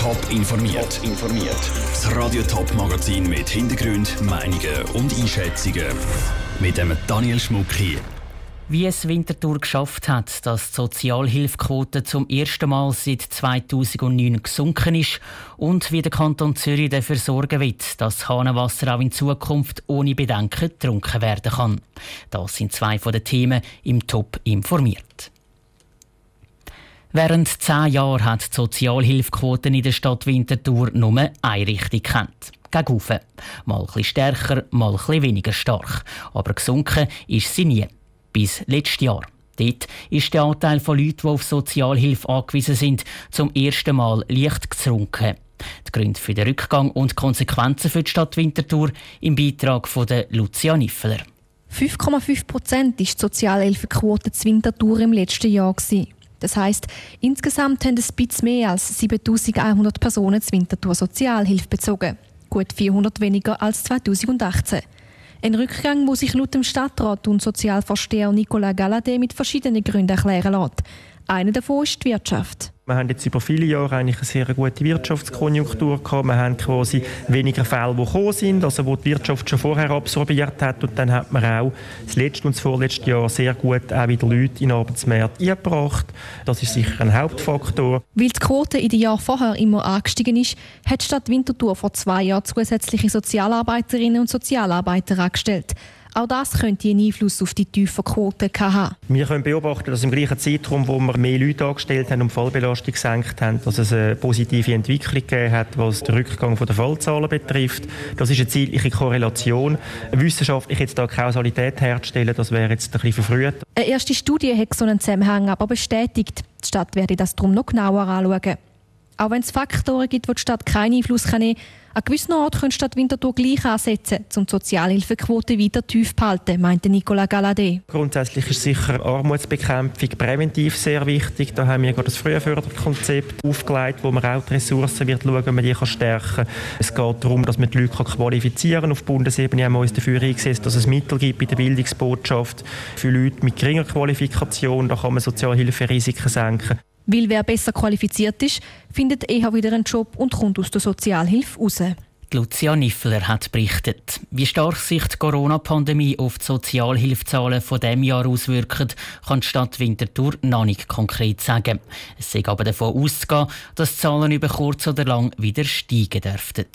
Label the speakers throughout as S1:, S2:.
S1: Top informiert. informiert. Das Radio Top Magazin mit Hintergrund, Meinungen und Einschätzungen mit dem Daniel Schmuck hier.
S2: Wie es Winterthur geschafft hat, dass die Sozialhilfequote zum ersten Mal seit 2009 gesunken ist und wie der Kanton Zürich dafür sorgen wird, dass Hahnenwasser auch in Zukunft ohne Bedenken getrunken werden kann. Das sind zwei von den Themen im Top informiert. Während zehn Jahren hat die Sozialhilfequote in der Stadt Winterthur nur eine Richtung kennt. Gegen oben. Mal etwas stärker, mal etwas weniger stark. Aber gesunken ist sie nie bis letztes Jahr. Dort ist der Anteil von Leuten, die auf Sozialhilfe angewiesen sind, zum ersten Mal leicht gesunken. Die Gründe für den Rückgang und Konsequenzen für die Stadt Winterthur im Beitrag von Lucia Niffeler.
S3: 5,5 Prozent war die Sozialhilfequote zu Winterthur im letzten Jahr. Das heisst, insgesamt haben ein bisschen mehr als 7100 Personen zu Winterthur Sozialhilfe bezogen. Gut 400 weniger als 2018. Ein Rückgang muss sich laut dem Stadtrat und Sozialvorsteher Nicolas Galladay mit verschiedenen Gründen erklären lassen. Einer davon ist die Wirtschaft.
S4: Wir haben jetzt über viele Jahre eigentlich eine sehr gute Wirtschaftskonjunktur gehabt. Wir haben quasi weniger Fälle, die gekommen sind, also wo die Wirtschaft schon vorher absorbiert hat. Und dann hat man auch das letzte und das vorletzte Jahr sehr gut auch wieder Leute in den Arbeitsmarkt eingebracht. Das ist sicher ein Hauptfaktor.
S3: Weil die Quote in den Jahren vorher immer angestiegen ist, hat die Stadt Winterthur vor zwei Jahren zusätzliche Sozialarbeiterinnen und Sozialarbeiter angestellt. Auch das könnte einen Einfluss auf die tiefen Quoten haben.
S4: Wir können beobachten, dass im gleichen Zeitraum, wo wir mehr Leute angestellt haben und die Fallbelastung gesenkt haben, dass es eine positive Entwicklung gegeben hat, was den Rückgang der Fallzahlen betrifft. Das ist eine zeitliche Korrelation. Wissenschaftlich jetzt da Kausalität herzustellen, das wäre jetzt ein bisschen verfrüht.
S3: Eine erste Studie hat so einen Zusammenhang aber bestätigt. Die Stadt werde das darum noch genauer anschauen. Auch wenn es Faktoren gibt, wo die Stadt keinen Einfluss nehmen kann, an gewissen Orten könnte Stadt Winterthur gleich ansetzen, um die Sozialhilfequote weiter tief zu halten, meinte Nicola Galadé.
S4: Grundsätzlich ist sicher Armutsbekämpfung präventiv sehr wichtig. Da haben wir gerade das Frühförderkonzept aufgelegt, wo man auch die Ressourcen wird schauen, wie man die stärken kann. Es geht darum, dass man die Leute qualifizieren kann. Auf Bundesebene haben wir uns dafür eingesetzt, dass es Mittel gibt bei der Bildungsbotschaft für Leute mit geringer Qualifikation. Da kann man Sozialhilferisiken senken.
S3: Weil wer besser qualifiziert ist, findet eher wieder einen Job und kommt aus der Sozialhilfe raus.
S2: Lucia Niffler hat berichtet. Wie stark sich die Corona-Pandemie auf die Sozialhilfezahlen von dem Jahr auswirkt, kann die Stadt Winterthur noch nicht konkret sagen. Es ist aber davon auszugehen, dass die Zahlen über kurz oder lang wieder steigen dürften.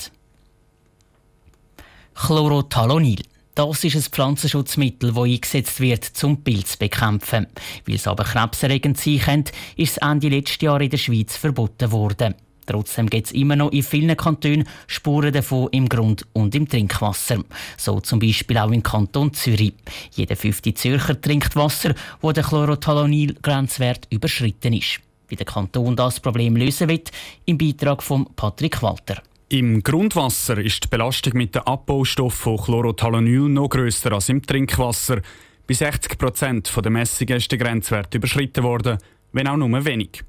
S2: Chlorothalonil. Das ist ein Pflanzenschutzmittel, das eingesetzt wird, um Pilz zu bekämpfen. Weil es aber krebserregend sein könnte, ist es Ende letzten Jahr in der Schweiz verboten worden. Trotzdem gibt es immer noch in vielen Kantonen Spuren davon im Grund- und im Trinkwasser. So zum Beispiel auch im Kanton Zürich. Jeder fünfte Zürcher trinkt Wasser, wo der Chlorothalonil-Grenzwert überschritten ist. Wie der Kanton das Problem lösen wird, im Beitrag von Patrick Walter.
S5: Im Grundwasser ist die Belastung mit dem Abbaustoff von Chlorothalonil noch grösser als im Trinkwasser. Bei 60 Prozent der Messungen ist der Grenzwert überschritten worden, wenn auch nur wenig.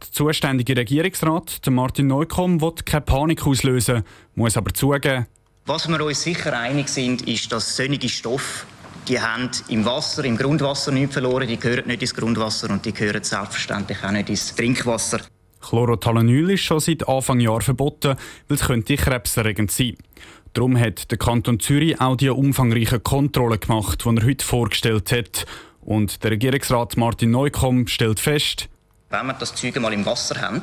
S5: Der zuständige Regierungsrat, Martin Neukomm, will keine Panik auslösen, muss aber zugeben,
S6: was wir uns sicher einig sind, ist, dass solche Stoffe die haben im Wasser, im Grundwasser nichts verloren, die gehören nicht ins Grundwasser und die gehören selbstverständlich auch nicht ins Trinkwasser.
S5: Chlorothalonil ist schon seit Anfang Jahr verboten, weil es könnte krebserregend sein Darum hat der Kanton Zürich auch die umfangreiche Kontrolle gemacht, die er heute vorgestellt hat. Und der Regierungsrat Martin Neukomm stellt fest,
S6: wenn wir das Zeug mal im Wasser haben,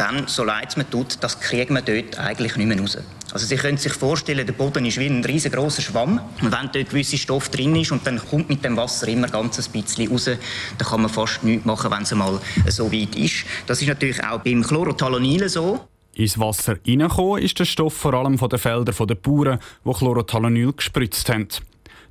S6: dann, so leid es mir tut, das kriegen wir dort eigentlich nicht mehr raus. Also Sie können sich vorstellen, der Boden ist wie ein riesengroßer Schwamm. Und wenn dort gewisser Stoff drin ist und dann kommt mit dem Wasser immer ganz ein bisschen raus, dann kann man fast nichts machen, wenn es mal so weit ist. Das ist natürlich auch beim Chlorothalonil so.
S5: Ins Wasser hineingekommen ist der Stoff vor allem von den Feldern der Bauern, die Chlorothalonil gespritzt haben.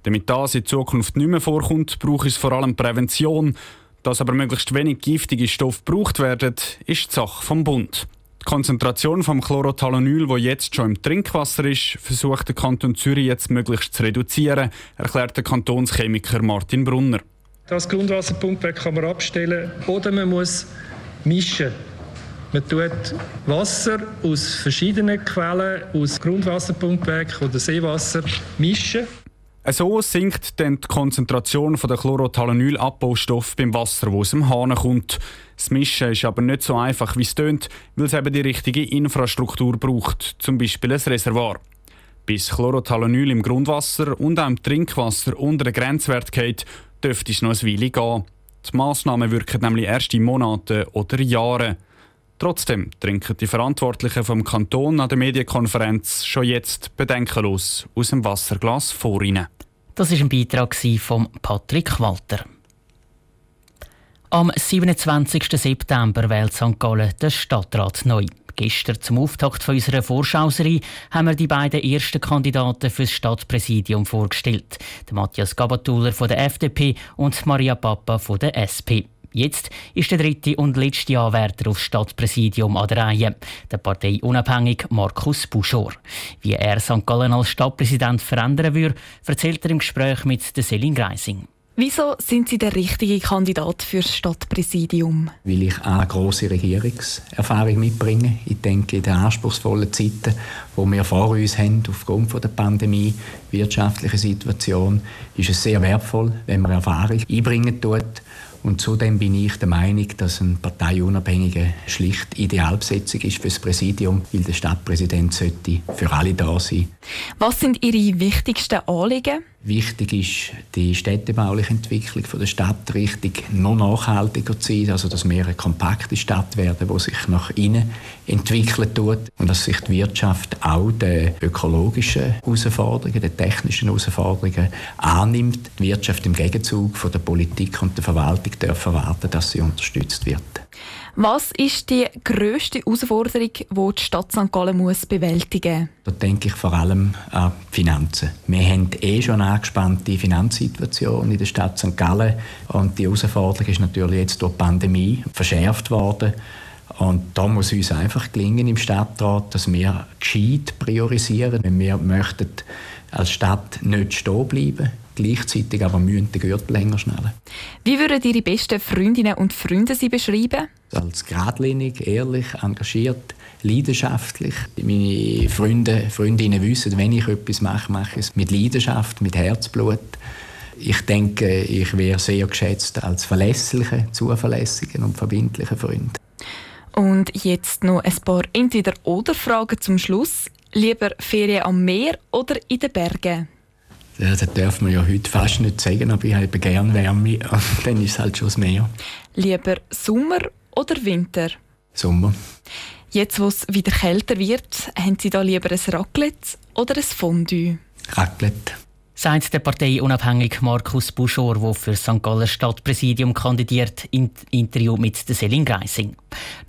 S5: Damit das in Zukunft nicht mehr vorkommt, braucht es vor allem Prävention. Dass aber möglichst wenig giftige Stoffe gebraucht werden, ist die Sache vom Bund. Die Konzentration vom Chlorothalonil, wo jetzt schon im Trinkwasser ist, versucht der Kanton Zürich jetzt möglichst zu reduzieren, erklärt der Kantonschemiker Martin Brunner.
S7: Das Grundwasserpumpwerk kann man abstellen oder man muss mischen. Man tut Wasser aus verschiedenen Quellen, aus Grundwasserpumpwerk oder Seewasser mischen
S5: So sinkt dann die Konzentration der Chlorothalonil-Abbaustoffe beim Wasser, das aus dem Hahn kommt. Das Mischen ist aber nicht so einfach, wie es tönt, weil es eben die richtige Infrastruktur braucht, zum Beispiel ein Reservoir. Bis Chlorothalonil im Grundwasser und auch im Trinkwasser unter den Grenzwert geht, dürfte es noch ein Weile gehen. Die Massnahmen wirken nämlich erst in Monaten oder Jahren. Trotzdem trinken die Verantwortlichen vom Kanton an der Medienkonferenz schon jetzt bedenkenlos aus dem Wasserglas vor ihnen.
S2: Das ist ein Beitrag von Patrick Walter. Am 27. September wählt St. Gallen den Stadtrat neu. Gestern zum Auftakt unserer Vorschauserie haben wir die beiden ersten Kandidaten für das Stadtpräsidium vorgestellt. Matthias Gabatuller von der FDP und Maria Papa von der SP. Jetzt ist der dritte und letzte Anwärter aufs Stadtpräsidium an der Reihe, der parteiunabhängige Markus Buschor. Wie er St. Gallen als Stadtpräsident verändern würde, erzählt er im Gespräch mit der Selin Greising.
S8: Wieso sind Sie der richtige Kandidat für das Stadtpräsidium?
S9: Weil ich eine grosse Regierungserfahrung mitbringe. Ich denke, in den anspruchsvollen Zeiten, die wir vor uns haben, aufgrund der Pandemie, wirtschaftlichen Situation, ist es sehr wertvoll, wenn man Erfahrung einbringen tut und zudem bin ich der Meinung, dass eine parteiunabhängige schlicht Idealbesetzung ist für das Präsidium, weil der Stadtpräsident sollte für alle da sein.
S8: Was sind Ihre wichtigsten Anliegen?
S9: Wichtig ist die städtebauliche Entwicklung der Stadt richtig noch nachhaltiger zu sein, also dass wir eine kompakte Stadt werden, die sich nach innen entwickeln tut und dass sich die Wirtschaft auch den ökologischen Herausforderungen, den technischen Herausforderungen annimmt. Die Wirtschaft im Gegenzug von der Politik und der Verwaltung darf erwarten, dass sie unterstützt wird.
S8: Was ist die grösste Herausforderung, die die Stadt St. Gallen muss bewältigen muss?
S9: Da denke ich vor allem an die Finanzen. Wir haben eh schon eine angespannte Finanzsituation in der Stadt St. Gallen und die Herausforderung ist natürlich jetzt durch die Pandemie verschärft worden. Und da muss uns einfach gelingen im Stadtrat, dass wir gescheit priorisieren. Wenn wir möchten als Stadt nicht stehen bleiben gleichzeitig aber müssen den Gürtel länger schnallen.
S8: Wie würden Ihre besten Freundinnen und Freunde Sie beschreiben?
S9: Als geradlinig, ehrlich, engagiert, leidenschaftlich. Meine Freunde, Freundinnen wissen, wenn ich etwas mache, mache ich es mit Leidenschaft, mit Herzblut. Ich denke, ich wäre sehr geschätzt als verlässlicher, zuverlässiger und verbindlicher Freund.
S8: Und jetzt noch ein paar Entweder-Oder-Fragen zum Schluss. Lieber Ferien am Meer oder in den Bergen?
S9: Ja, das darf man ja heute fast nicht sagen, aber ich habe gerne Wärme und dann ist es halt schon das Meer.
S8: Lieber Sommer oder Winter?
S9: Sommer.
S8: Jetzt, wo es wieder kälter wird, haben Sie da lieber ein Raclette oder ein Fondue?
S9: Raclette
S2: sagt der parteiunabhängige Markus Buschor, der für St. Galler Stadtpräsidium kandidiert, im Interview mit der Selin Greising.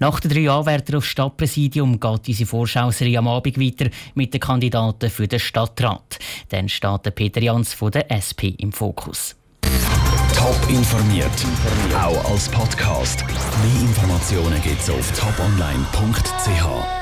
S2: Nach den drei Anwärtern aufs Stadtpräsidium geht unsere Vorschauserie am Abend weiter mit den Kandidaten für den Stadtrat. Dann steht der Peter Jans von der SP im Fokus.
S1: Top informiert, auch als Podcast. Mehr Informationen gibt es auf toponline.ch.